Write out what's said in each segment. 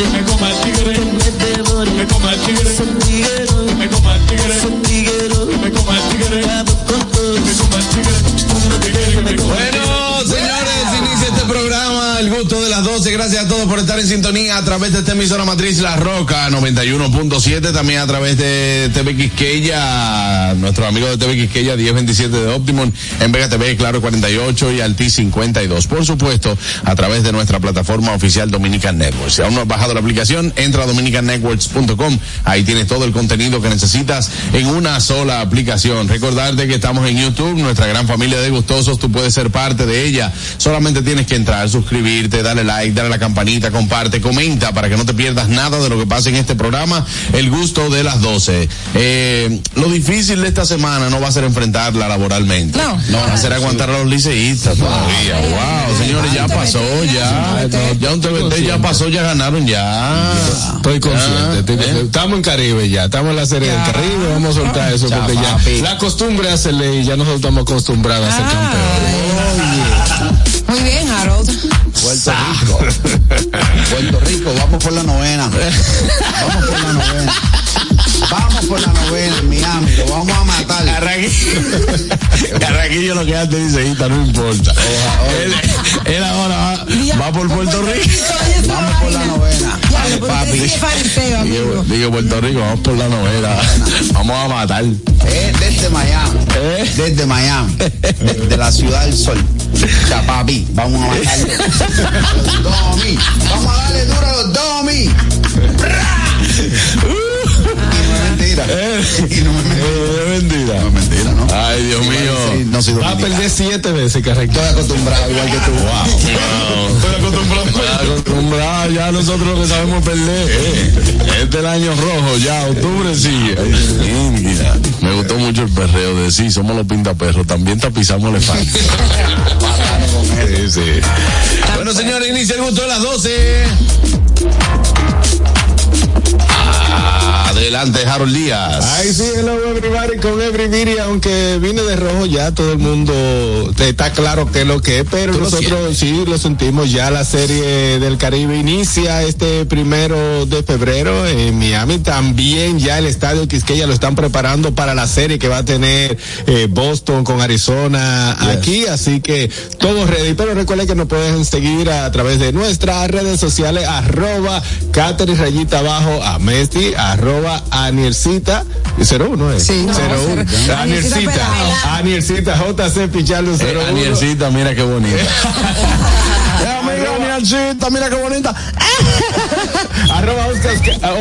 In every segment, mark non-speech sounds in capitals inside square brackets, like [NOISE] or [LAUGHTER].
it las 12. Gracias a todos por estar en sintonía a través de esta emisora matriz La Roca 91.7, también a través de TV Quisqueya, nuestro amigo de TV Quisqueya 1027 de Optimum, en Vega TV, Claro 48 y Alti 52. Por supuesto, a través de nuestra plataforma oficial Dominican Networks. Si aún no has bajado la aplicación, entra a dominicannetworks.com. Ahí tienes todo el contenido que necesitas en una sola aplicación. Recordarte que estamos en YouTube, nuestra gran familia de gustosos, tú puedes ser parte de ella. Solamente tienes que entrar, suscribirte, darle like, darle a la campanita, comparte, comenta para que no te pierdas nada de lo que pasa en este programa, El Gusto de las 12. Eh, lo difícil de esta semana no va a ser enfrentarla laboralmente. No. No, va a ser aguantar a los liceístas todavía. Wow, señores, ya pasó, ya. Ya un TBT ya pasó, ya ganaron, ya. Estoy consciente. estoy ¿eh? consciente. Estamos en Caribe ya, estamos en la serie del Caribe, vamos a soltar eso porque ya la costumbre hace ley, ya nosotros estamos acostumbrados a ser campeones. Muy bien, Harold. Puerto Rico. Puerto Rico, vamos por la novena. Vamos por la novena. Vamos por la novena matar. [LAUGHS] Carraquillo lo que hace liceísta, no importa. Él, él ahora va, va por Puerto Rico. Vamos por la novena. Papi. Digo, Puerto Rico, vamos por la novela. Vamos a matar. Eh, desde Miami. ¿Eh? Desde Miami. Desde la ciudad del sol. Ya, papi, vamos a matarle. Los domi. Vamos a darle duro a los domi. [LAUGHS] [LAUGHS] No es mentira. Y no es mentira. Eh. No es mentira, ¿no? Ay, Dios Sí, mío. no soy Va a perder siete veces, Carrequillo. Estoy acostumbrado igual que tú. Wow. [LAUGHS] Estoy acostumbrado. Estoy acostumbrado, ya nosotros lo que sabemos perder. Eh. Este es el año rojo, ya, octubre sí. Mira. Me gustó mucho el perreo de sí, somos los pintaperros, también tapizamos elefantes. [LAUGHS] sí, sí. Bueno, señores, inicia el gusto de las 12. Adelante, Harold Díaz. Ay, sí, hello everybody. Con everybody, aunque vine de rojo ya todo el mundo está claro qué es lo que es, pero nosotros sí lo sentimos. Ya la serie del Caribe inicia este primero de febrero en Miami, también ya el estadio Quisqueya lo están preparando para la serie que va a tener eh, Boston con Arizona aquí, así que todo ready, pero recuerden que nos pueden seguir a través de nuestras redes sociales, arroba Catherine Rayita abajo, Amesti, arroba Aniercita, 01 es. Sí, no, 01. cero. Aniercita, Aniercita, JC Pichardo Eh, 01. Aniercita, mira qué bonita. [LAUGHS] Eh, mira qué bonita. [LAUGHS] arroba Oscar,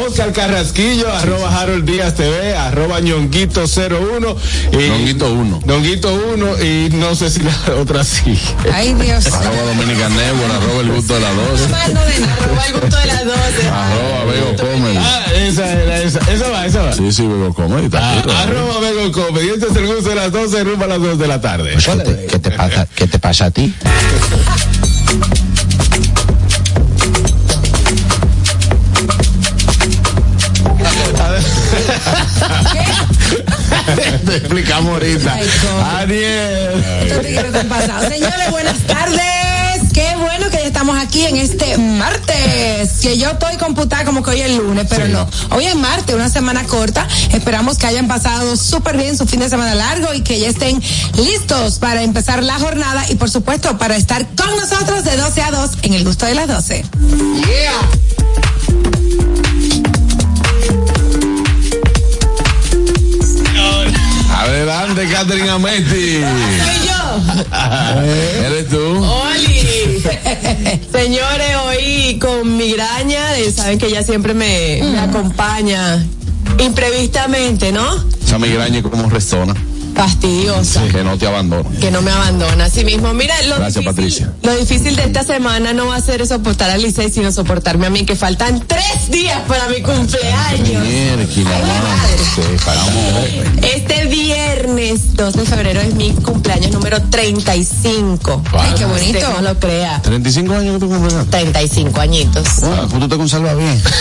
Oscar Carrasquillo, arroba Harold Díaz TV, arroba Ñonguito 01. Y, Ñonguito 1. Ñonguito 1 y no sé si la otra sí. Ay, Dios. Arroba Dominica Network, arroba el gusto de las 12. Mal no de nada, arroba el gusto de las 12. Arroba Vego Comedy. Ah, esa esa. Esa va, esa va. Sí, sí, Vego Comedy. Ah, ¿no? arroba Vego Comedy. Este es el gusto de las 12, rumbo a las 2 de la tarde. ¿Qué te, qué te pasa, ¿Qué te pasa a ti? [LAUGHS] Te explicamos ahorita. Pasado. Señores, buenas tardes. Qué bueno que ya estamos aquí en este martes. Que yo estoy computada como que hoy es lunes, pero no. Hoy es martes, una semana corta. Esperamos que hayan pasado súper bien su fin de semana largo y que ya estén listos para empezar la jornada y, por supuesto, para estar con nosotros de 12 a 2 en el gusto de las 12. Adelante, Catherine Amesti. Soy yo. [LAUGHS] ¿Eres tú? Oli. Señores, hoy con migraña, saben que ella siempre me, me acompaña imprevistamente, ¿no? Esa migraña como resona, Fastidiosa. que no te abandona. Que no me abandona. Así mismo, mira, lo Gracias, difícil, Patricia. lo difícil de esta semana no va a ser soportar a Licey, sino soportarme a mí, que faltan tres días para mi cumpleaños. Mierda, Ay. Sí, falta- Este viernes 2 de febrero es mi cumpleaños número 35. Ay, qué bonito. Usted no lo crea. 35 años que tú cumples. 35 añitos. Pues tú te conservas bien. [LAUGHS]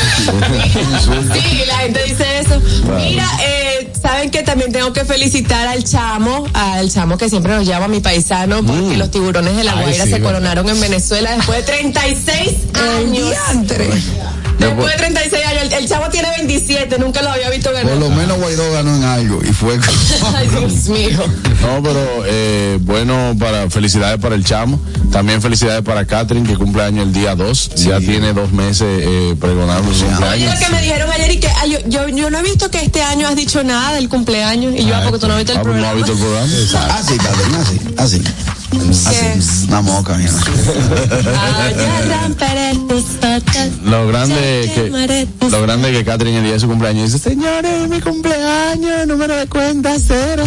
Sí, la gente dice eso. Mira, eh, saben que también tengo que felicitar al chamo, al chamo que siempre nos llama mi paisano, porque los tiburones de la Guaira sí, se verdad. coronaron en Venezuela después de 36 años. Después de 36 años, el, el chamo tiene 27, nunca lo había visto Por ganar. lo menos Guaidó ganó en algo y fue. [LAUGHS] Ay, [LAUGHS] Dios mío. No, pero eh, bueno, para felicidades para el chamo. También felicidades para Catherine, que cumple año el día 2. Ya tiene dos meses eh, pregonando su Oye, cumpleaños. lo que me dijeron ayer y que ay, yo, yo, yo no he visto que este año has dicho nada del cumpleaños. Y yo, ah, porque tú no has visto el Ah, pues programa. No ha visto el programa. Así, Catherine, así, así. Así. Una moca, mira. [LAUGHS] Lo grande que lo grande que Catherine el día de su cumpleaños dice, señores, mi cumpleaños, número de cuenta cero.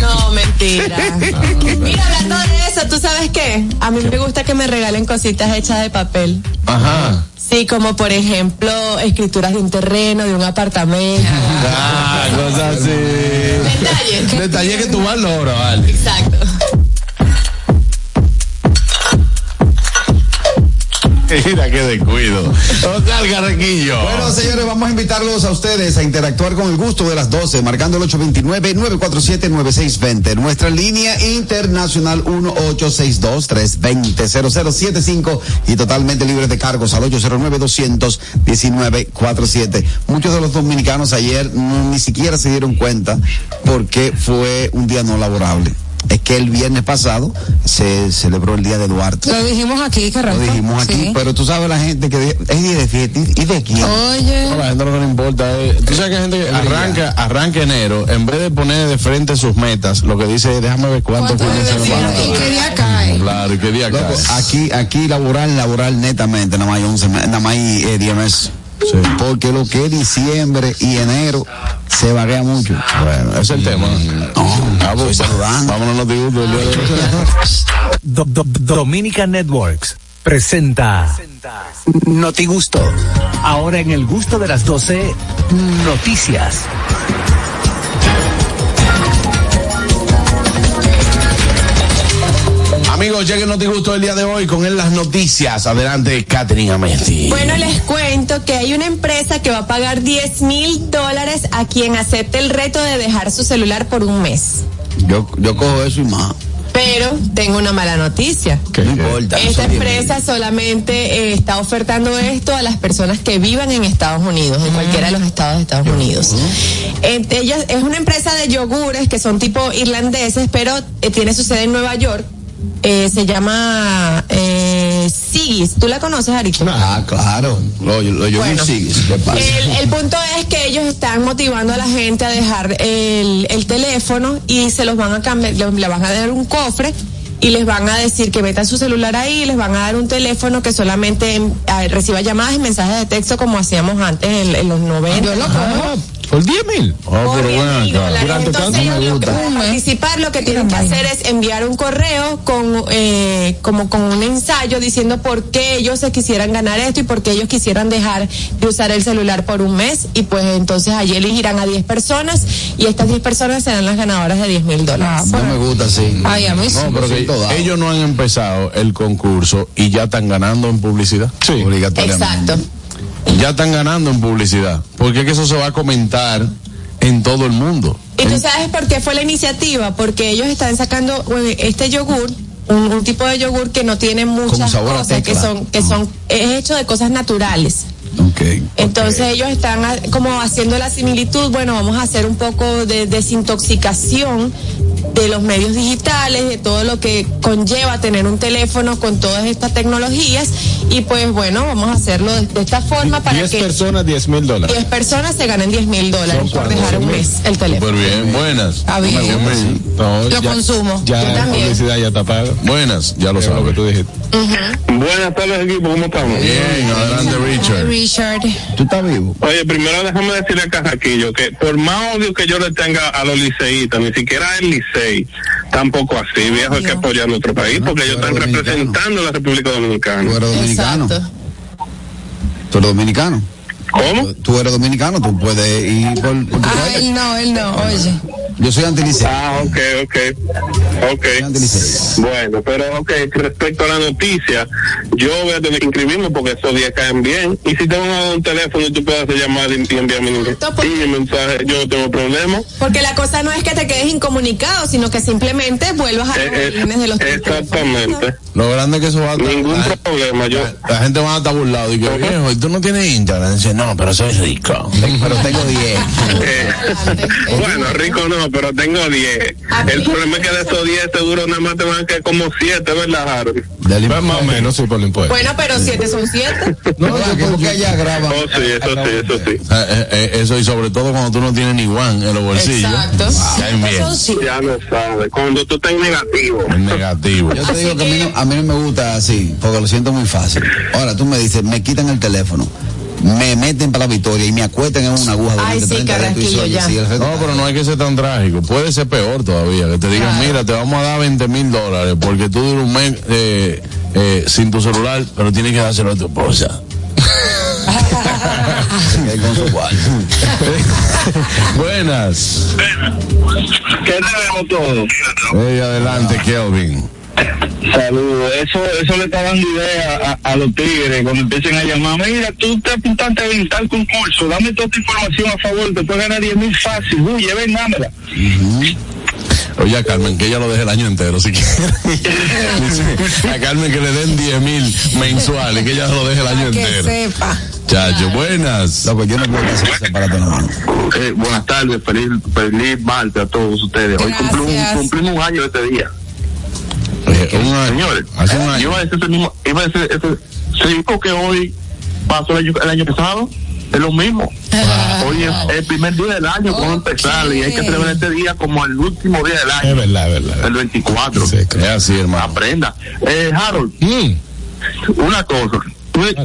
No, mentira. [LAUGHS] Mira, hablando de eso, ¿tú sabes qué? A mí me gusta que me regalen cositas hechas de papel. Ajá. Sí, como por ejemplo, escrituras de un terreno, de un apartamento. Ah, cosas así. Detalles. Detalle que tú valoras, vale. Exacto. Mira qué descuido. Oscar Carrequillo. Bueno, señores, vamos a invitarlos a ustedes a interactuar con el gusto de las 12, marcando el 829-947-9620. Nuestra línea internacional 1862-320-0075 y totalmente libre de cargos al 809-219-47. Muchos de los dominicanos ayer ni siquiera se dieron cuenta porque fue un día no laborable. Es que el viernes pasado se celebró el Día de Duarte. Lo dijimos aquí, que Lo dijimos aquí, Sí. pero tú sabes la gente que es día de fiesta. ¿Y de quién? Oye. No, la gente que le importa tú sabes que hay gente que arranca, arranca enero, en vez de poner de frente sus metas, lo que dice es déjame ver cuánto ¿Cuánto fines semana. día? ¿Y qué día cae? Claro, ¿y qué día Loco, cae? aquí, aquí laboral, laboral netamente, nada más hay 11, me- nada más hay eh, 10 meses. Sí. Porque lo que es diciembre y enero se varía mucho. Bueno, ese es el tema. Estoy saludando. Vámonos a los dibujos. Do- do- Dominica Networks presenta Noti Gusto. Ahora en el gusto de las 12, noticias. Amigos, lleguen no te gustó el día de hoy con él las noticias. Adelante, Catherine Amesti. Bueno, les cuento que hay una empresa que va a pagar 10 mil dólares a quien acepte el reto de dejar su celular por un mes. Yo, yo cojo eso y más. Pero tengo una mala noticia. No importa. Esta son 10 mil. empresa solamente eh, está ofertando esto a las personas que vivan en Estados Unidos, en cualquiera de los estados de Estados Unidos. Ellas es una empresa de yogures que son tipo irlandeses, pero eh, tiene su sede en Nueva York. Eh, se llama eh, Sigis. ¿Tú la conoces, Arito? Ah, claro. Lo, lo, yo Bueno. vi ¿Qué pasa? El, el punto es que ellos están motivando a la gente a dejar el, el teléfono y se los van a cambiar, le, van a dar un cofre y les van a decir que metan su celular ahí y les van a dar un teléfono que solamente em, ah, reciba llamadas y mensajes de texto como hacíamos antes en, en los 90. ¿Por 10 mil? Oh, Por pero 10 bueno, mil dólares. Durante Entonces tanto ellos me lo que gusta. para participar lo que tienen que hacer es enviar un correo con eh, como con un ensayo diciendo por qué ellos se quisieran ganar esto y por qué ellos quisieran dejar de usar el celular por un mes y pues entonces allí elegirán a 10 personas y estas 10 personas serán las ganadoras de 10 mil dólares. No me gusta así. Ay, a mí sí. No, pero que ellos no han empezado el concurso y ya están ganando en publicidad. Sí. Obligatoriamente. Exacto. Ya están ganando en publicidad. Porque es que eso se va a comentar en todo el mundo. ¿Y tú sabes por qué fue la iniciativa? Porque ellos están sacando este yogur, un, un tipo de yogur que no tiene muchas cosas, que son, que son, es hecho de cosas naturales. Ok. Entonces ellos están como haciendo la similitud, bueno, vamos a hacer un poco de desintoxicación de los medios digitales, de todo lo que conlleva tener un teléfono con todas estas tecnologías y pues bueno, vamos a hacerlo de, de esta forma para 10 que personas, 10 mil dólares. 10 personas se ganen 10 mil dólares por dejar un mes el teléfono. Súper bien, buenas. Está bien. No, Lo ya- consumo. Ya Yo la también. publicidad ya está paga. Buenas, ya lo Es lo que sabes. tú dijiste. Buenas tardes, equipo, ¿cómo estamos? Bien, adelante Richard. Richard. ¿Tú estás vivo? Oye, primero déjame decirle a Carraquillo que por más odio que yo le tenga a los liceístas, ni siquiera el licey, tampoco así, viejo, hay que apoyar a nuestro país, porque ellos tú están dominicano. representando a la República Tú Dominicana. eres dominicano. Exacto. Tú eres dominicano. ¿Cómo? Tú eres dominicano, tú puedes ir por, por tu Ah, país. él no, él no, oye. Yo soy antiliceo. Ah, ok, ok. Ok. Bueno, pero ok, respecto a la noticia, yo voy a tener que inscribirme porque esos días caen bien. Y si tengo un teléfono tú puedes hacer llamada y enviarme un Exacto, y mi mensaje, yo no tengo problema. Porque la cosa no es que te quedes incomunicado, sino que simplemente vuelvas a los Eh, eh, de los exactamente. Lo grande es que eso va a Ningún la, problema. Yo, la gente va a estar burlado y que viejo, y tú no tienes. Dice, no, pero soy rico. [LAUGHS] Pero tengo 10. eh, bueno, rico no, pero tengo 10. El problema es que de esos 10 seguro nada más te van a quedar como 7, ¿verdad, Harold? Del Pues más o menos, sí, por el impuesto. Bueno, pero siete son siete. [LAUGHS] No, porque, porque allá graban. Oh, sí, eso sí, eso sí. O sea, eh, eh, eso y sobre todo cuando tú no tienes ni one en los bolsillos. Exacto. Bien. Eso sí. Ya lo sabes. Cuando tú estás en negativo. Es negativo. Yo te digo que a mí, no, a mí no me gusta así, porque lo siento muy fácil. Ahora tú me dices, me quitan el teléfono, me meten para la victoria y me acuestan en una aguja Ay, durante sí, 30 días, tú dices, Carraquillo, oye, ya. sí, el resto No, pero no hay que ser tan trágico. Puede ser peor todavía. Que te digan, mira, te vamos a dar 20 mil dólares porque tú duras un mes eh, eh, sin tu celular, pero tienes que dárselo a tu esposa. [LAUGHS] [LAUGHS] Buenas. ¿Qué tenemos todos? Hey, adelante, Kelvin. Saludos. Eso, eso le está dando idea a, a los tigres cuando empiecen a llamar. Mira, tú te apuntaste en tal concurso, dame toda esta información a favor, te puedes ganar 10 mil fácil. Uy, ven, dámela. Oye, a Carmen, que ella lo deje el año entero, si quiere. [LAUGHS] A Carmen que le den 10 mil mensuales, que ella lo deje el año Que entero. sepa. Chacho, buenas. Loco, yo no puedo hacer ese aparato. Eh, buenas tardes, feliz, feliz martes a todos ustedes. Hoy Gracias. cumplimos, cumplimos un año este día. Eh, un año. Señores, Hace un yo año. iba a decir ese mismo, iba a decir ese, sí, porque hoy pasó el año, el año pasado, es lo mismo. Hoy es el primer día del año, cómo Ok. empezar, y hay que celebrar este día como el último día del Es año, verdad, es verdad. el 24. Sí, Es así, hermano. Aprenda. Eh, Harold, Mm, una cosa.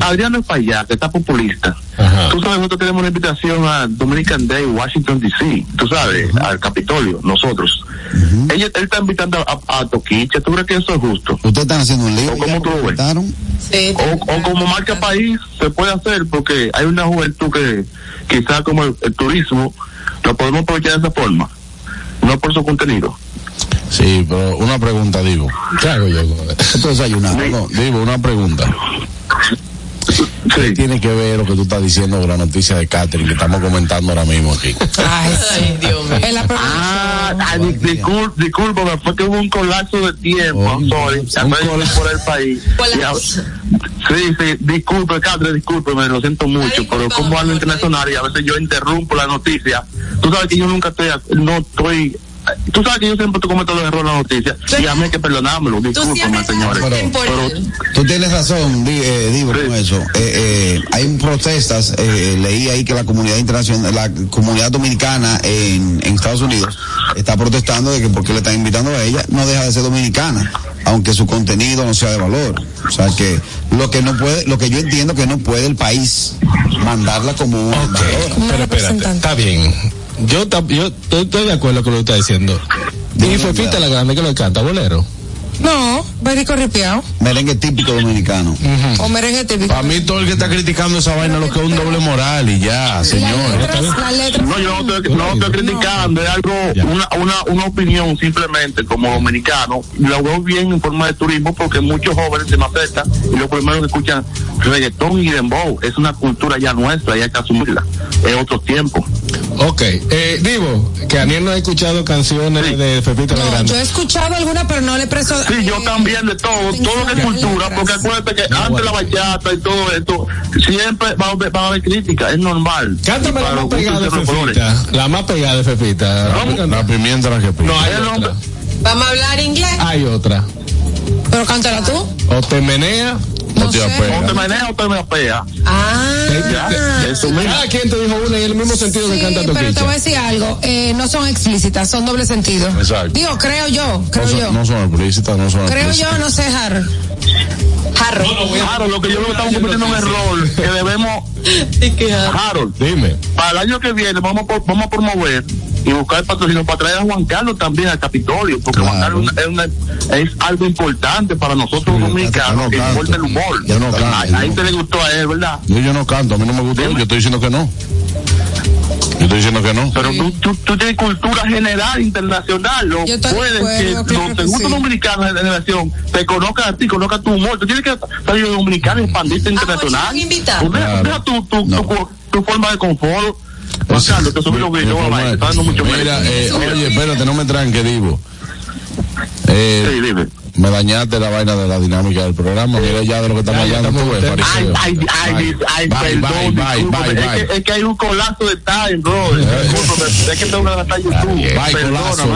Adriano Payá, que está populista. Ajá. Tú sabes, nosotros tenemos una invitación a Dominican Day, Washington DC. Tú sabes, al Capitolio, nosotros. Ella, él está invitando a, a Toquicha. ¿Tú crees que eso es justo? Ustedes están haciendo un libro. ¿O cómo ya, tú lo ves? O, o como marca país se puede hacer porque hay una juventud que quizás como el, el turismo lo podemos aprovechar de esa forma, no por su contenido. Sí, pero una pregunta, Divo. ¿Qué hago yo? Esto es desayunar. No, Divo, una pregunta. ¿Qué Sí. tiene que ver lo que tú estás diciendo de la noticia de Catherine que estamos comentando ahora mismo aquí? Ay, Dios mío. En la Ah, ah, discul- discúlpame, fue que hubo un colapso de tiempo, Oh, sorry, por el país. Ya- Sí, sí, disculpe, Catherine, discúlpeme, lo siento mucho, Ay, pero como algo internacional y a veces yo interrumpo la noticia. Tú sabes que yo nunca estoy, no estoy, tú sabes que yo siempre cometo los errores en la noticia y a mí hay que perdonármelo, siempre señores. Pero- temporal. Tú tienes razón, Di- eh, Divo, con eso. Eh, eh, hay protestas, eh, leí ahí que la comunidad internacional, la comunidad dominicana en, en Estados Unidos está protestando de que porque le están invitando a ella, no deja de ser dominicana, aunque su contenido no sea de valor. O sea que lo que no puede, lo que yo entiendo que no puede el país mandarla como un Ok, pero espérate, está bien. Yo, yo estoy de acuerdo con lo que está diciendo. Y Fefita la grande que lo canta, bolero. No, berico ripiao. merengue típico dominicano. O merengue típico. Para mí todo el que está criticando esa vaina lo que es un doble moral y ya, letras. No, yo no estoy, no estoy criticando, es algo, una, una, una opinión simplemente como dominicano. Lo veo bien en forma de turismo porque muchos jóvenes se me aceptan y lo primero que escuchan reggaetón y dembow. Es una cultura ya nuestra y hay que asumirla. Es otro tiempo. Ok, eh, Divo, que Aniel no ha escuchado canciones de Fefita la No, grande. yo he escuchado alguna, pero no le presto. Sí, yo también de todo, todo lo que es cultura, porque acuérdate que antes la bachata y todo esto, siempre va a haber, va a haber crítica, es normal. Cántame la para más los pegada de. Fefita. La más pegada de Fefita. La pimienta la que pica. No, hay El otra. Vamos a hablar inglés. Hay otra. Pero cántala tú. O te menea. No No te sé. O te menea o te me apea. Ah. Ya, eso mismo. Cada quien te dijo una y el mismo sentido Sí, que canta pero te voy a Toquicha. decir algo, eh, no son explícitas, son doble sentido. Exacto. Digo, creo yo, No creo yo. son, no son explícitas, no son creo yo, no sé, Har. Jarro. Harold, lo que yo creo que estamos cometiendo un error que debemos, [LAUGHS] Harold, Dime. para el año que viene vamos a, por- vamos a promover y buscar patrocinio para traer a Juan Carlos también al Capitolio, porque Juan. Carlos es, una- es algo importante para nosotros los dominicanos, no que importa el humor. Yo no canto, Ahí, yo ahí no. te le gustó a él, ¿verdad? Yo, yo no canto, a mí no me gustó, yo estoy diciendo que no. Yo estoy diciendo que no. Pero tú, tú, tú tienes cultura general, internacional. Lo acuerdo, que claro los segundos sí. dominicanos de generación te conozcan a ti, conozcan tu humor. Tú tienes que salir dominicano y expandirte internacional. pues, invitado. Tú deja- tu, tu, No. tu, tu forma de confort. Te subí los mucho Mira, eh, oye, espérate, no me tranque, Divo. Eh, Sí, dime. me dañaste la vaina de la dinámica del programa. Mira ya de lo que estamos hablando. Ay, ay, ay, ay, perdón, bye, bye, bye, Es, que, es que hay un colapso de time, bro. Es que tengo que adaptar YouTube. Bye, colazo,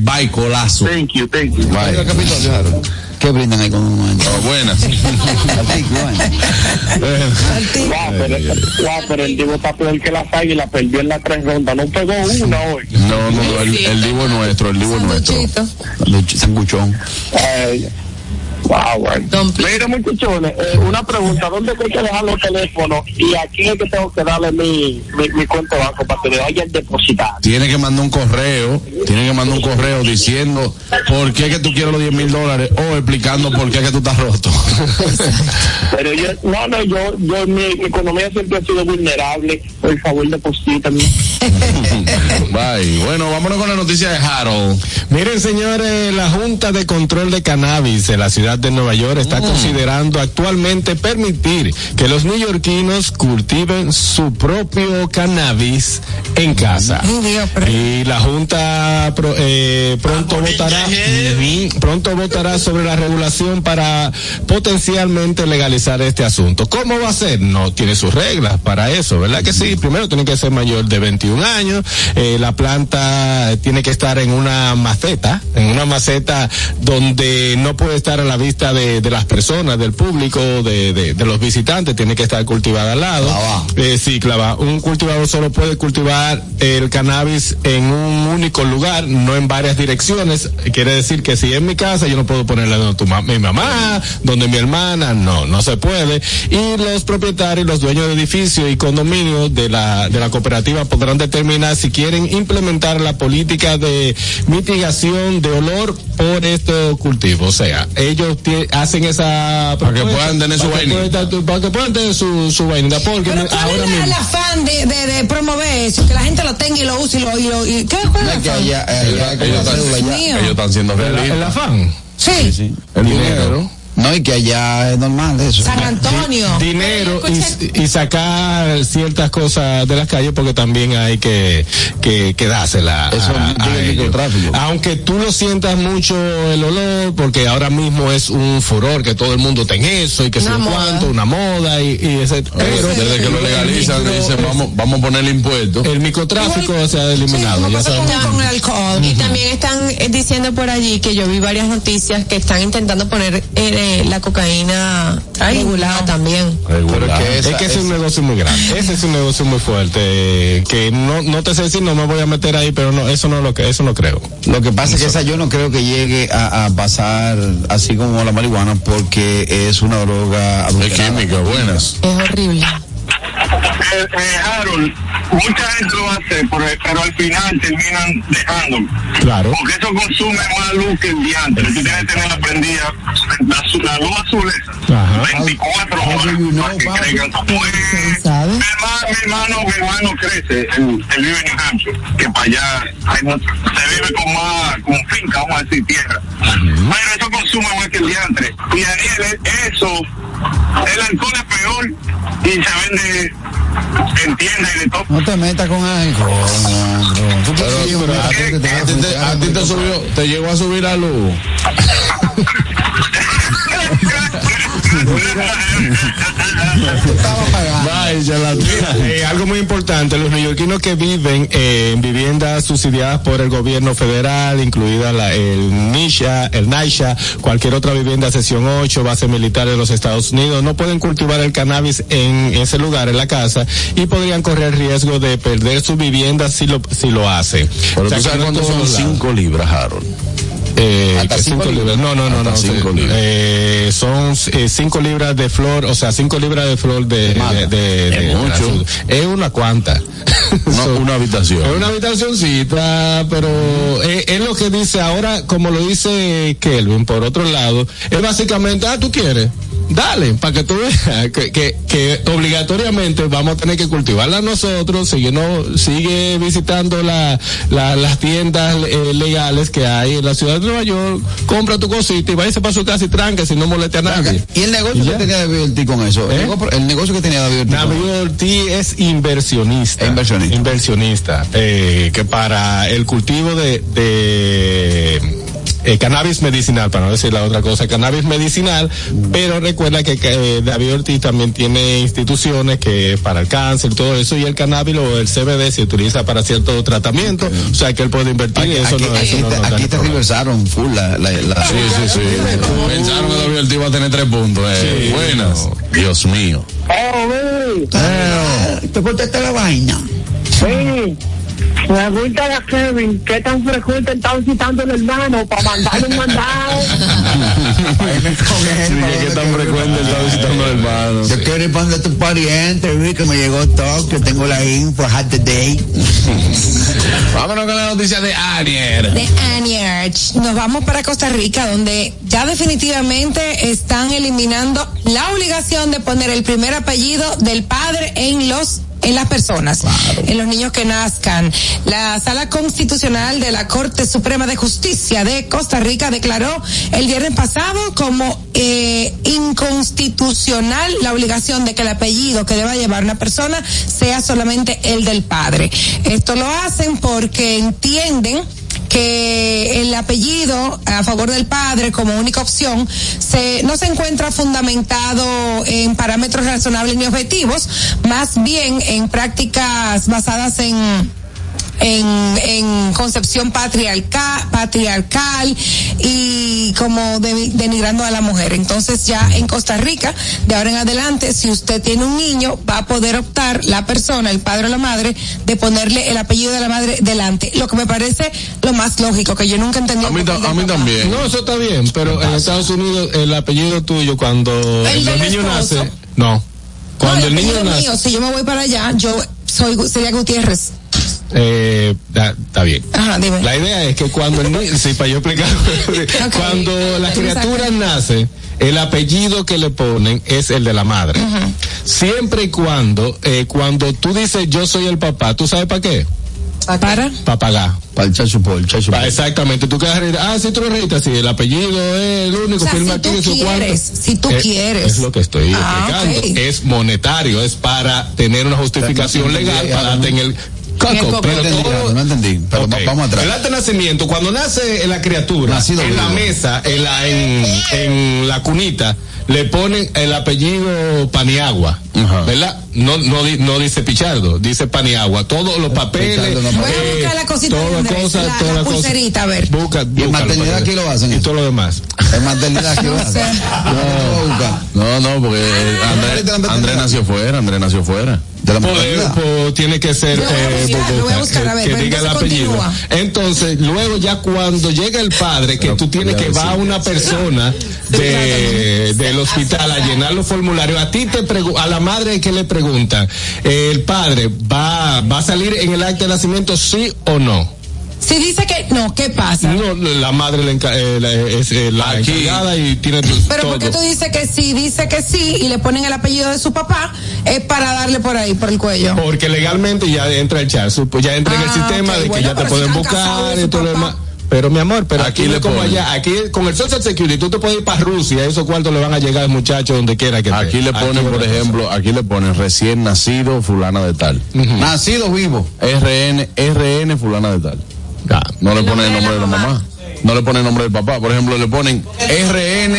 bye, colazo. Thank you, thank you. Bye. ¿Qué brindan ahí con un momento? Oh, buenas. [LAUGHS] Pero, el Divo está peor que las águilas, perdió en la tres rondas, no pegó una hoy. No, no, no, el, el Divo es nuestro, el Divo es nuestro. Sanguchón. Wow, bueno. Don Pi- Mira, muchachones, eh, una pregunta, ¿dónde tengo que dejar los teléfonos y a quién es que tengo que darle mi, mi, mi cuenta de banco para que me vayan a depositar? Tiene que mandar un correo, tiene que mandar un correo diciendo por qué que tú quieres los 10 mil dólares o explicando por qué que tú estás roto. [LAUGHS] Pero yo, no, no, yo, yo, mi, mi economía siempre ha sido vulnerable, por favor, deposítame. [LAUGHS] Bye. Bueno, vámonos con la noticia de Harold. Miren, señores, la Junta de Control de Cannabis de la ciudad de Nueva York está considerando actualmente permitir que los neoyorquinos cultiven su propio cannabis en casa. Y la Junta pro- eh, pronto votará Ujú, pronto votará sobre la regulación para potencialmente legalizar este asunto. ¿Cómo va a ser? No tiene sus reglas para eso, ¿verdad que sí? Primero tiene que ser mayor de 21 años, eh, la planta tiene que estar en una maceta, en una maceta donde no puede estar a la vista de, de las personas, del público, de, de- de los visitantes, tiene que estar cultivada al lado. Eh, sí, clava. Un cultivador solo puede cultivar el cannabis en un único lugar, no en varias direcciones. Quiere decir que si en mi casa yo no puedo ponerla donde tu ma- mi mamá, donde mi hermana, no, no se puede. Y los propietarios, los dueños de edificios y condominios de la, de la cooperativa podrán determinar si quieren implementar la política de mitigación de olor por estos cultivos. O sea, ellos hacen esa Para que puedan tener su para que vaina. puedan- para que puedan tener su, su vaina, porque Pero ¿cuál ahora es mismo. el afán de, de, de promover eso? Que la gente lo tenga y lo use y lo... Y lo y, ¿Qué cuál No eh, Ellos ellos están siendo El, el realistas. afán. Sí, Sí. El Dinero. No, y que allá es normal eso. San Antonio. dinero y, y sacar ciertas cosas de las calles porque también hay que, que, que dársela Eso a, a el ellos. microtráfico. Aunque tú lo sientas mucho el olor, porque ahora mismo es un furor que todo el mundo tenga eso y que moda. cuánto, una moda y, y ese, pero Desde que lo legalizan, dicen, vamos, vamos a poner impuestos. el microtráfico Igual- se ha eliminado. ya con, el. Y también están eh, diciendo por allí que yo vi varias noticias que están intentando poner eh, la cocaína regulada también. Que es que ese es un negocio muy grande. [LAUGHS] Ese es un negocio muy fuerte. Que no, no te sé decir, no me voy a meter ahí, pero no, eso no lo que, eso no creo. Lo que pasa es que esa yo no creo que llegue a, a pasar así como la marihuana porque es una droga Es química, buenas. Es horrible. Eh, eh, Harold, mucha gente lo hace, pero, pero al final terminan dejándolo. Claro. Porque eso consume más luz que el diantre. Tú tienes que tener la prendida, la, la luz azul Ajá. 24 How do horas you know, para que crezcan. Pues, mi hermano, mi hermano, mi hermano crece, él, él vive en New Hampshire, que para allá hay se vive con más, con finca, vamos a decir, tierra. Pero eso consume más que el diantre. Y Daniel, eso, el alcohol es peor y se vende en tiendas y de todo. No te metas con alcohol, hombre. Tú Pero, quieres pero a, ti, te subió, te llegó a subir pagando. Vaya, la Eh, algo muy importante, los neoyorquinos que viven eh, en viviendas subsidiadas por el gobierno federal, incluida la, el NISHA, el NISHA, cualquier otra vivienda sección 8, base militar de los Estados Unidos, no pueden cultivar el cannabis en ese lugar, en la casa, y podrían correr riesgo de perder su vivienda si lo, si lo hacen. Pero O sea, tú sabes cuánto son todos lados. 5 libras, Harold. Eh, Hasta cinco cinco libras. libras. No, no, no, no. cinco sí. libras. Eh, son eh, cinco libras de flor, o sea, cinco libras de flor de, de, de- de- Es mucho. una cuanta. [LAUGHS] So, una habitación. es una habitacioncita, pero es, es lo que dice ahora, como lo dice Kelvin, por otro lado, es básicamente, ah, tú quieres, dale, para que tú veas [LAUGHS] que, que, que obligatoriamente vamos a tener que cultivarla nosotros, sigue, no, sigue visitando la, la- las tiendas eh, legales que hay en la ciudad de Nueva York, compra tu cosita y váyase para su casa y tranque si no moleste a nadie. ¿Y el negocio ¿Y que tenía David Ortiz con eso? ¿Eh? El negocio que tenía David Ortiz. David Ortiz es inversionista. Es inversionista. Inversionista. eh, que para el cultivo de, de eh, cannabis medicinal, para no decir la otra cosa, cannabis medicinal, pero recuerda que eh, David Ortiz también tiene instituciones que para el cáncer, todo eso, y el cannabis o el CBD se utiliza para cierto tratamiento, o sea que él puede invertir Aquí, y eso aquí, no, eso aquí no aquí te reversaron full la, la, la- Sí, sí, sí. Pensaron que David Ortiz iba a tener tres puntos. Eh. Sí, Buenas. Dios mío. ¿Te cortaste la vaina? Sí, pregúntale a Kevin qué tan frecuente están citando el hermano para mandarle un mandado. Sí, que tan frecuente está visitando al hermano. Yo quiero ir para donde tu pariente, vi que me llegó todo, que tengo la info, had the day. Vámonos con la noticia de Anier. de Aniarch. Nos vamos para Costa Rica, donde ya definitivamente están eliminando la obligación de poner el primer apellido del padre en los en las personas, en los niños que nazcan. La Sala Constitucional de la Corte Suprema de Justicia de Costa Rica declaró el viernes pasado como eh, inconstitucional la obligación de que el apellido que deba llevar una persona sea solamente el del padre. Esto lo hacen porque entienden que el apellido a favor del padre como única opción se, no se encuentra fundamentado en parámetros razonables ni objetivos, más bien en prácticas basadas en en, en concepción patriarcal, patriarcal y como de- denigrando a la mujer. Entonces ya en Costa Rica, de ahora en adelante, si usted tiene un niño, va a poder optar la persona, el padre o la madre, de ponerle el apellido de la madre delante. Lo que me parece lo más lógico, que yo nunca entendí. A mí, ta- a mí también. No, eso está bien, pero en Estados Unidos el apellido tuyo cuando El el, niño esposo. nace, no. Cuando No, el niño nace, mío, si yo me voy para allá, yo soy, sería Gutiérrez. Eh, está bien. Ajá, dime. La idea es que cuando el niño, [LAUGHS] sí, para yo explicar, [LAUGHS] cuando la criatura nace, el apellido que le ponen es el de la madre. Siempre y cuando, eh, cuando tú dices yo soy el papá, ¿tú sabes para qué? Para. Para pagar. Para el chacho por el chacho Pa- exactamente, tú quedas ah, sí, tú lo registras, sí, el apellido es el único, O sea, firma si aquí tú en su cuarto. quieres, si tú Eh, quieres. Es lo que estoy Ah, explicando. Es monetario, es para tener una justificación Pero no legal para Aaron. Coco. Pero No entendí, todo- Aaron, no entendí, pero Ok. va- vamos atrás. El acta de nacimiento, cuando nace la criatura, Nacido en la vivo. mesa, en la, en, en la cunita, le ponen el apellido Paniagua, Ajá. ¿verdad? No, no, no dice Pichardo, dice Paniagua. Todos los papeles, Pichardo no Voy a buscar la cosita todas cosas, la- todas la cosas. pulserita, a ver. Busca, ¿Y en maternidad aquí lo hacen Y eso? todo lo demás. En maternidad aquí lo hacen. No, No, no, porque Ah, Andrés, la Andrés nació fuera, Andrés nació fuera. De la tiene que ser eh, buscar, buscar, ver, que diga el entonces apellido. continúa. Entonces, luego ya cuando llega el padre, que Pero tú tienes que va a una persona de, del hospital a llenar los formularios, a ti te a la madre que le preguntan, eh, el padre va va a salir en el acta de nacimiento sí o no. Si dice que no, ¿qué pasa? No, la madre le enca- eh, la- es eh, la Aquí. encargada y tiene Pero todo. ¿por qué tú dices que sí, dice que sí y le ponen el apellido de su papá? Es para darle por ahí, por el cuello. Porque legalmente ya entra el chat, pues ya entra en el Ah, sistema de que bueno, ya te pueden si buscar y todo lo demás. Pero mi amor, pero Aquí aquí, le como allá, aquí con el Social Security tú te puedes ir para Rusia, esos cuartos le van a llegar al muchacho donde quiera que esté. Aquí le ponen, por cosa. ejemplo, aquí le ponen recién nacido fulana de tal. Nacido vivo. RN, RN fulana de tal. Ya. No le ponen el nombre de la mamá. No le ponen el nombre del papá. Por ejemplo, le ponen RN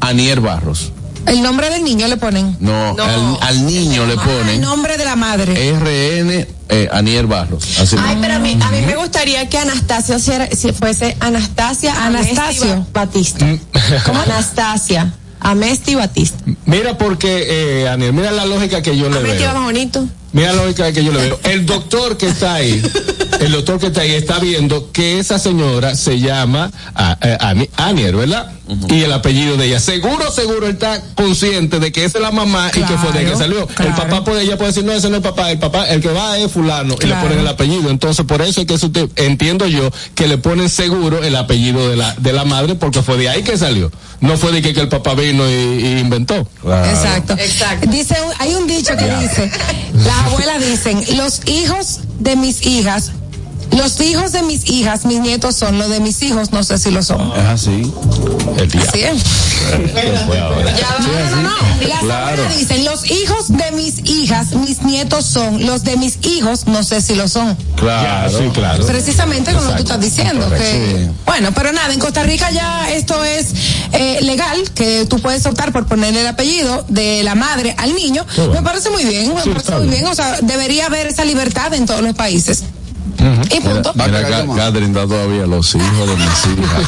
Anier Barros. El nombre del niño le ponen. No, Al, al niño le Ah, el ponen nombre de la madre. RN eh, Anier Barros. Así Ay, pero a mí, a mí me gustaría que Anastasio si, fuese Anastasia Anastasio. Amesti Batista. [LAUGHS] ¿Cómo? Anastasia Amesti Batista. Mira porque, eh, Aniel, mira la lógica que yo le Amesti va veo. más bonito. Mira la lógica que yo le veo. El doctor que está ahí, [LAUGHS] el doctor que está ahí está viendo que esa señora se llama ah, eh, Ani- Anier, ¿verdad? Y el apellido de ella. Seguro, seguro él está consciente de que esa es la mamá y que fue de ahí que salió. claro. El papá puede, ella puede decir, no, ese no es el papá, el papá, el que va es fulano, y le ponen el apellido. Entonces, por eso es que eso te- entiendo yo que le ponen seguro el apellido de la, de la madre porque fue de ahí que salió. No fue de que, que el papá vino y, y inventó. Exacto. Exacto. Dice, un- hay un dicho que dice, las abuelas dicen, los hijos de mis hijas, los hijos de mis hijas, mis nietos son los de mis hijos, no sé si lo son. Es así. El diablo. Así es. Ya, no, no, no. Las abuelas dicen, los hijos de mis hijas, mis nietos son, los de mis hijos, no sé si lo son. Claro, sí, claro. Precisamente como tú estás diciendo. Que, Sí. Bueno, pero nada, en Costa Rica ya esto es eh, legal, que tú puedes optar por ponerle el apellido de la madre al niño. Me parece muy bien, me Sí, parece muy bien. bien. O sea, debería haber esa libertad en todos los países. Y punto. Mira, pegar Ca-. Catherine está todavía los hijos de mis hijas.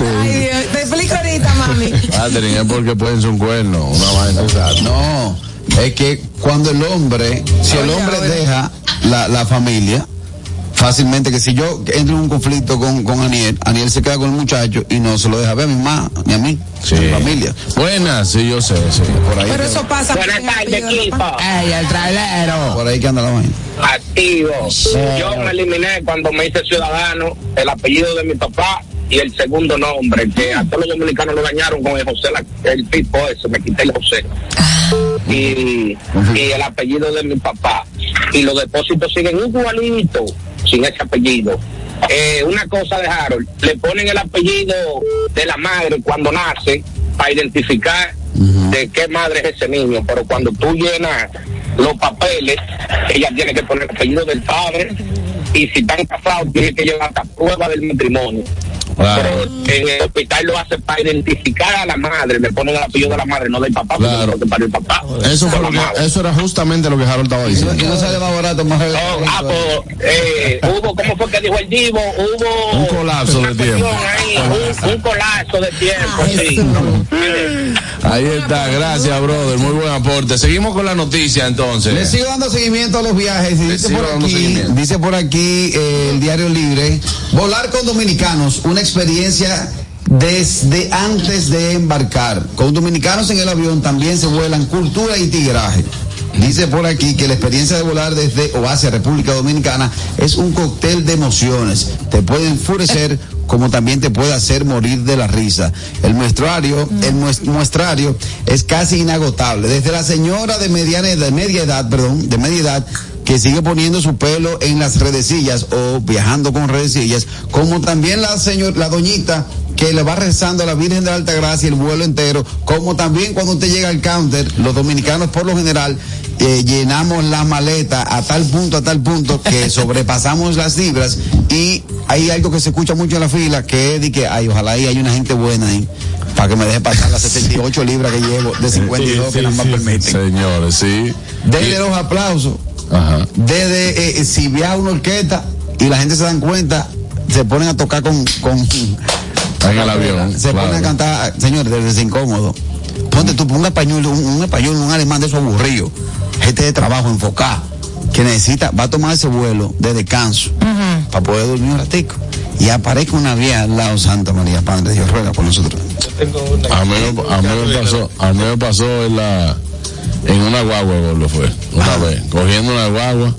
[LAUGHS] Ay, Dios, te explico ahorita, mami. Catherine es porque pueden ser un cuerno, una vaina. No, es que cuando el hombre, si el hombre deja la, la familia, fácilmente que si yo entro en un conflicto con, con Aniel, Aniel se queda con el muchacho y no se lo deja ver a mi mamá ni a mí, Sí. a mi familia. Buenas, sí, yo sé, sí. Por ahí, Pero que- eso pasa. Buenas tardes, equipo. ¡Ey, el trailero! por ahí que anda la vaina. Activo. Yo me eliminé cuando me hice ciudadano el apellido de mi papá y el segundo nombre, que a todos los dominicanos lo dañaron con el José, la- el tipo ese, me quité el José. Y, y el apellido de mi papá. Y los depósitos siguen igualitos, sin ese apellido. Eh, una cosa de Harold, le ponen el apellido de la madre cuando nace para identificar de qué madre es ese niño, pero cuando tú llenas los papeles, ella tiene que poner el apellido del padre y si están casados tiene que llevar hasta prueba del matrimonio. Claro. Pero en el hospital lo hace para identificar a la madre, le ponen el apellido de la madre, no del papá, Claro. porque para el papá. Eso fue lo que, eso era justamente lo que Harold estaba no, diciendo. y no sale más barato, más Oh, ah, pues, eh, hubo, ¿cómo fue que dijo el Divo? Hubo Un colapso de tiempo. Ahí, un, un colapso de tiempo, Ay, sí. Jesús. Ahí está, gracias, brother. Muy buen aporte. Seguimos con la noticia entonces. Le sigo dando seguimiento a los viajes. y Dice por, aquí, dice por aquí eh, el Diario Libre, volar con dominicanos, una experiencia desde antes de embarcar. Con dominicanos en el avión también se vuelan cultura y tigraje. Dice por aquí que la experiencia de volar desde o hacia República Dominicana es un cóctel de emociones. Te puede enfurecer [LAUGHS] como también te puede hacer morir de la risa. El muestrario, el mues- muestrario es casi inagotable. Desde la señora de mediana edad, media edad, perdón, de media edad, que sigue poniendo su pelo en las redecillas o viajando con redecillas, como también la señor, la doñita que le va rezando a la Virgen de la Alta Gracia el vuelo entero, como también cuando usted llega al counter, los dominicanos por lo general eh, llenamos la maleta a tal punto, a tal punto que [LAUGHS] sobrepasamos las libras y hay algo que se escucha mucho en la fila que es de que, ay, ojalá ahí hay una gente buena ahí para que me deje pasar las [LAUGHS] 78 libras que llevo de 52 que nada más permiten. Señores, sí. Desde los aplausos, Ajá. desde eh, si viaja una orquesta y la gente se dan cuenta, se ponen a tocar con, con En el avión. se claro. ponen a cantar, señores, desde incómodo. Ponte tú un español, un, un español, un alemán de esos aburridos, gente de trabajo enfocada, que necesita, va a tomar ese vuelo de descanso para poder dormir un ratico. Y aparezca una vieja al lado, Santa María, Padre Dios, ruega por nosotros. A mí me pasó, a mí me pasó en la, en una guagua, gordo, fue, una vez, cogiendo una guagua,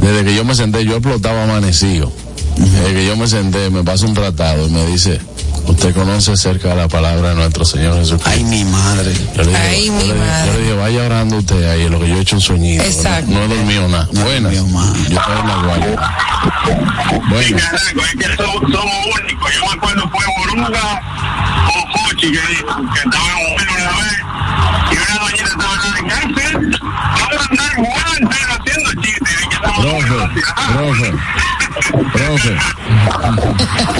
desde que yo me senté, yo explotaba amanecido. Desde que yo me senté, me pasa un tratado y me dice, usted conoce cerca de la palabra de nuestro Señor Jesucristo. Ay, mi madre. Yo le dije, Ay, yo mi le dije- madre. yo le dije, vaya orando usted ahí, lo que yo he hecho un sueñito. Exacto. No, no he dormido nada. No Buenas. dormido. Yo estaba en la guagua. Sí, Buenas. carajo, es que somos, somos únicos. Yo me acuerdo fue Boruga o Cochi que, que estaba en un una vez y una doñita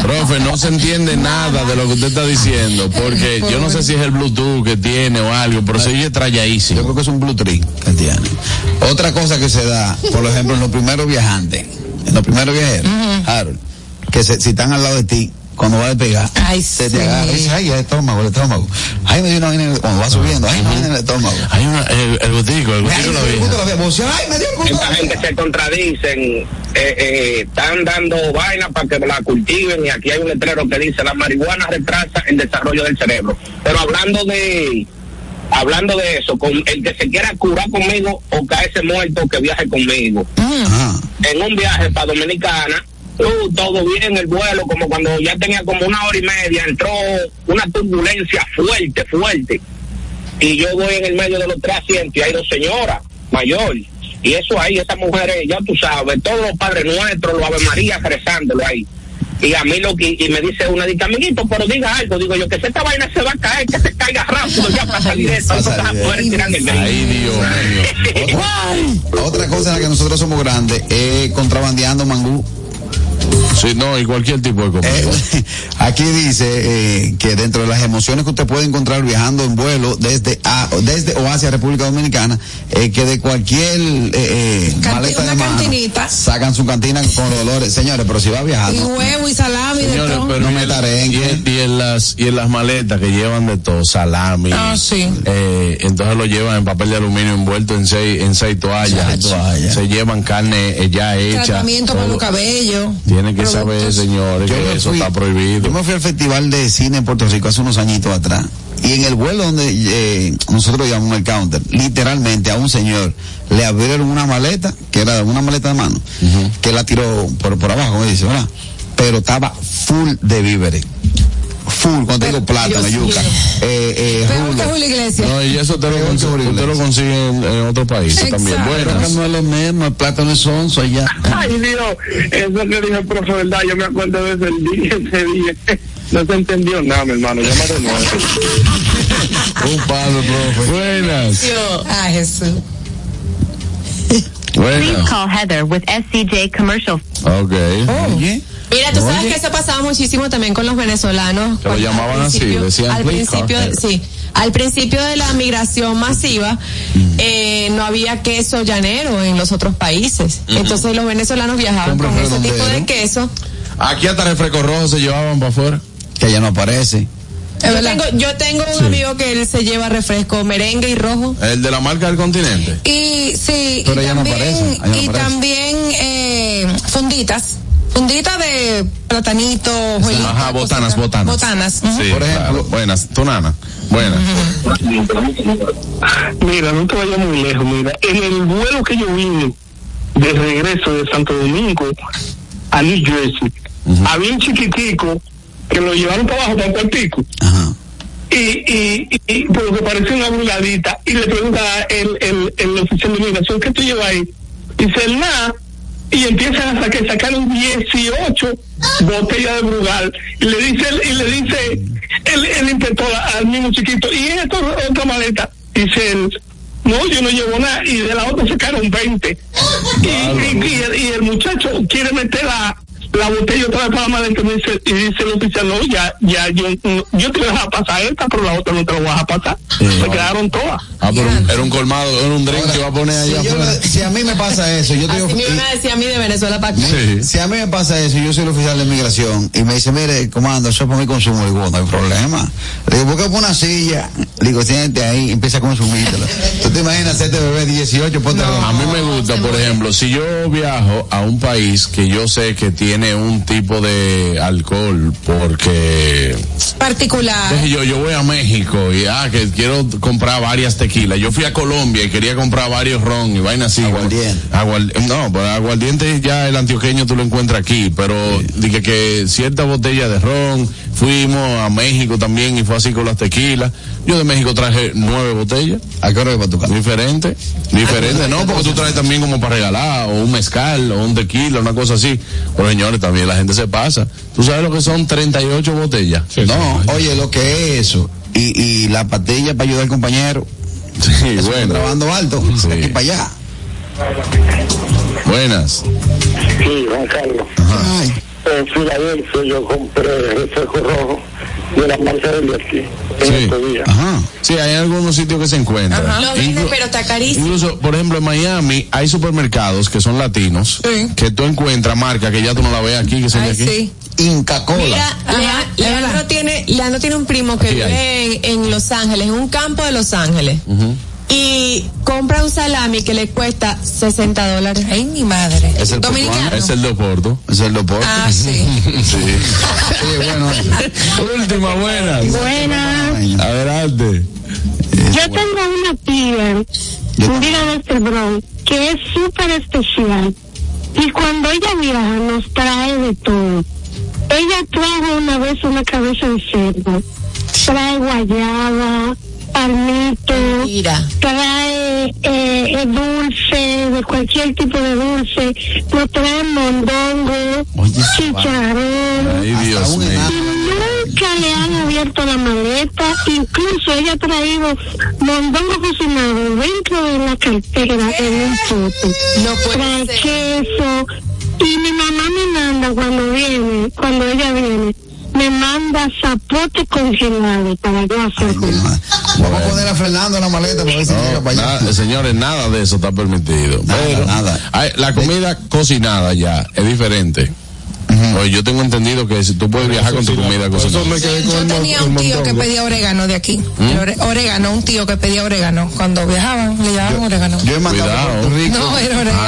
profe, no se entiende nada de lo que usted está diciendo, porque yo no sé si es el Bluetooth que tiene o algo, pero se oye Yo tralladísimo. creo que es un blue tree que tiene. Otra cosa que se da, por ejemplo, en los primeros viajantes, en los primeros viajeros, Harold, que se- si están al lado de ti, cuando va a despegar. Ay, se sí. te agarra y dice, ay, el estómago, el estómago. Ay, me dio una vaina cuando va subiendo, ay, me dio el estómago. Hay una, el, el botico, el botico la. Vos, Ay, me dio el Esta gente se contradicen, eh, eh, están dando vaina para que la cultiven y aquí hay un letrero que dice la marihuana retrasa el desarrollo del cerebro. Pero hablando de hablando de eso, con el que se quiera curar conmigo o caerse muerto que viaje conmigo. Ajá. En un viaje para Dominicana, uh, todo bien el vuelo, como cuando ya tenía como una hora y media, entró una turbulencia fuerte, fuerte. Y yo voy en el medio de los tres asientos y hay dos señoras mayores. Y eso ahí, esas mujeres, ya tú sabes, todos los padres nuestros, los Ave María rezándolo ahí. Y a mí lo que, y me dice una, dice, amiguito, pero diga algo, digo yo, que si esta vaina se va a caer, que se caiga rápido ya para salir de esto. [LAUGHS] [LAUGHS] Otra cosa en la que nosotros somos grandes es contrabandeando mangú. Sí, no, y cualquier tipo de comida. Eh, [LAUGHS] aquí dice eh, que dentro de las emociones que usted puede encontrar viajando en vuelo desde a, desde o hacia República Dominicana, eh, que de cualquier eh, eh, maleta una de mano cantinita. sacan su cantina con los dolores. Señores, pero si va Y viajando, huevo y salami de Señores, todo. pero No y me en- tarengue. y, en, y en las y en las maletas que llevan de todo salami Ah, sí. eh, entonces lo llevan en papel de aluminio envuelto en seis en seis toallas, Seis toallas. se llevan carne ya hecha Tratamiento para todo. los cabellos. Tienen que saber señores que eso fui- está prohibido Yo me fui al Festival de Cine en Puerto Rico hace unos añitos atrás. Y en el vuelo donde eh, nosotros llamamos el counter, literalmente a un señor le abrieron una maleta, que era una maleta de mano, que la tiró por, por abajo, me dice, ¿verdad? Pero estaba full de víveres. Full, cuando digo plátano, Dios yuca, eh, eh. Julio Iglesias. no y eso te lo, consigue, usted lo consigue en, en otros países también que no es lo mismo, el plátano es sonso allá. Ay Dios, eso que dijo el profe, verdad, yo me acuerdo de ese día, ese día. No se entendió nada, mi hermano, llama de nuevo. un palo profe buenas Ah, Jesús. Please buenas call Heather with SCJ Commercial. okay Oye, Mira, tú sabes Oye. que eso pasaba muchísimo también con los venezolanos. Que lo llamaban al así, principio- decían, Al "Please principio, call sí. Al principio de la migración masiva, Mm. eh, no había queso llanero en los otros países. Entonces los venezolanos viajaban con ese tipo de queso. aquí hasta refresco rojo se llevaban para afuera que ya no aparece. Yo tengo, yo tengo un amigo que él se lleva refresco merengue y rojo. el de la marca del continente Y sí, Pero y ya no también, aparece, no y también eh, funditas. Funditas de platanito, Ajá, botanas, botanas. Botanas. Sí, Por ejemplo. claro. buenas, Tonana. Buenas. Mira, no te vayas muy lejos, mira. En el vuelo que yo vine de regreso de Santo Domingo a New Jersey, había un chiquitico que lo llevaron para abajo, para un cuartico, Ajá. y, y, y por lo que parece una brugadita, y le pregunta el, el, el oficial de migración, ¿qué tú llevas ahí? Dice, el nada, y empiezan a sacar, sacaron 18 botellas de brugal, y le dice, y le dice el, el inspector al mismo chiquito, y en esta otra maleta, dice él, no, yo no llevo nada, y de la otra sacaron 20. Y, y, el, y el muchacho quiere meter la, la botella otra vez para la maleta y dice, y dice el oficial, no, ya, ya, yo, no, yo te voy a dejar pasar esta, pero la otra no te la voy a dejar pasar. Se quedaron todas. Ah, pero era un colmado, era un drink que iba a poner Si, allá afuera. si a mí me pasa eso, yo te digo, me iban a mí de Venezuela para. Sí. Si a mí me pasa eso, yo soy el oficial de migración y me dice, mire, comando, eso es para mi consumo. Le digo, no hay problema. Le digo, busca por una silla. Le digo, siente ahí, empieza a consumírtelo. ¿Tú te imaginas hacerte bebé 18? Ponte A mí me gusta, por ejemplo, si yo viajo a un país que yo sé que tiene un tipo de alcohol, porque Particular. Entonces yo, yo voy a México y ah, que quiero comprar varias tequilas. Yo fui a Colombia y quería comprar varios ron y vaina así. Aguardiente. No, pero aguardiente ya el antioqueño tú lo encuentras aquí, pero dije que cierta botella de ron, fuimos a México también y fue así con las tequilas. Yo de México traje nueve botellas. ¿A qué hora es para tu casa? Diferente, diferente, no, porque tú traes también como para regalar, o un mezcal, o un tequila, una cosa así. Pero señores, también la gente se pasa. ¿Tú sabes lo que son 38 botellas? No, oye, lo que es eso. Y, y la patilla para ayudar al compañero. Sí, Eso bueno. Grabando alto. Sí. Aquí para allá. Buenas. Sí, Juan Carlos. Ay. En Filadelfia yo compré refresco rojo de la margen de aquí, en Sí. Ajá. Sí, hay algunos sitios que se encuentran. Lo venden, Inclu- pero está carísimo. Incluso, por ejemplo, en Miami hay supermercados que son latinos Sí. que tú encuentras marca que ya tú no la ves aquí, que son de Ay, aquí. sí. Inca Cola. Mira, Ajá. Leandro tiene, Leandro tiene un primo que Aquí vive en, en Los Ángeles, en un campo de Los Ángeles. Y compra un salami que le cuesta 60 dólares. Ay, mi madre. Es el Dominicano. Es el de Oporto. Es el deporte. Ah, sí. [LAUGHS] Sí. Oye, bueno. Última, buenas. Buenas. Adelante. Yo tengo una tía, de este Bronx, que es súper especial. Y cuando ella viaja, nos trae de todo. Ella trajo una vez una cabeza de cerdo. Trae guayaba, palmito, Mira. trae eh, eh, dulce, de cualquier tipo de dulce. Nos trae mondongo, Oye, chicharrón. Ay, Dios. Nunca le han abierto la maleta, incluso ella ha traído mondongo cocinado dentro de la cartera en un. No puede Trae ser. queso y mi mamá me manda cuando viene, cuando ella viene, me manda zapote congelado para yo hacer. Vamos a poner a Fernando en la maleta para ver si llega No, para allá. nada, señores, nada de eso está permitido. Nada, Pero nada. hay- la comida cocinada ya es diferente. Oye, yo tengo entendido que si tú puedes viajar con tu comida cocinada. Yo tenía un tío que pedía orégano de aquí. Ore- orégano, un tío que pedía orégano. Cuando viajaban, le llevaban orégano. Yo he mandado Cuidado. Rico. No, era orégano.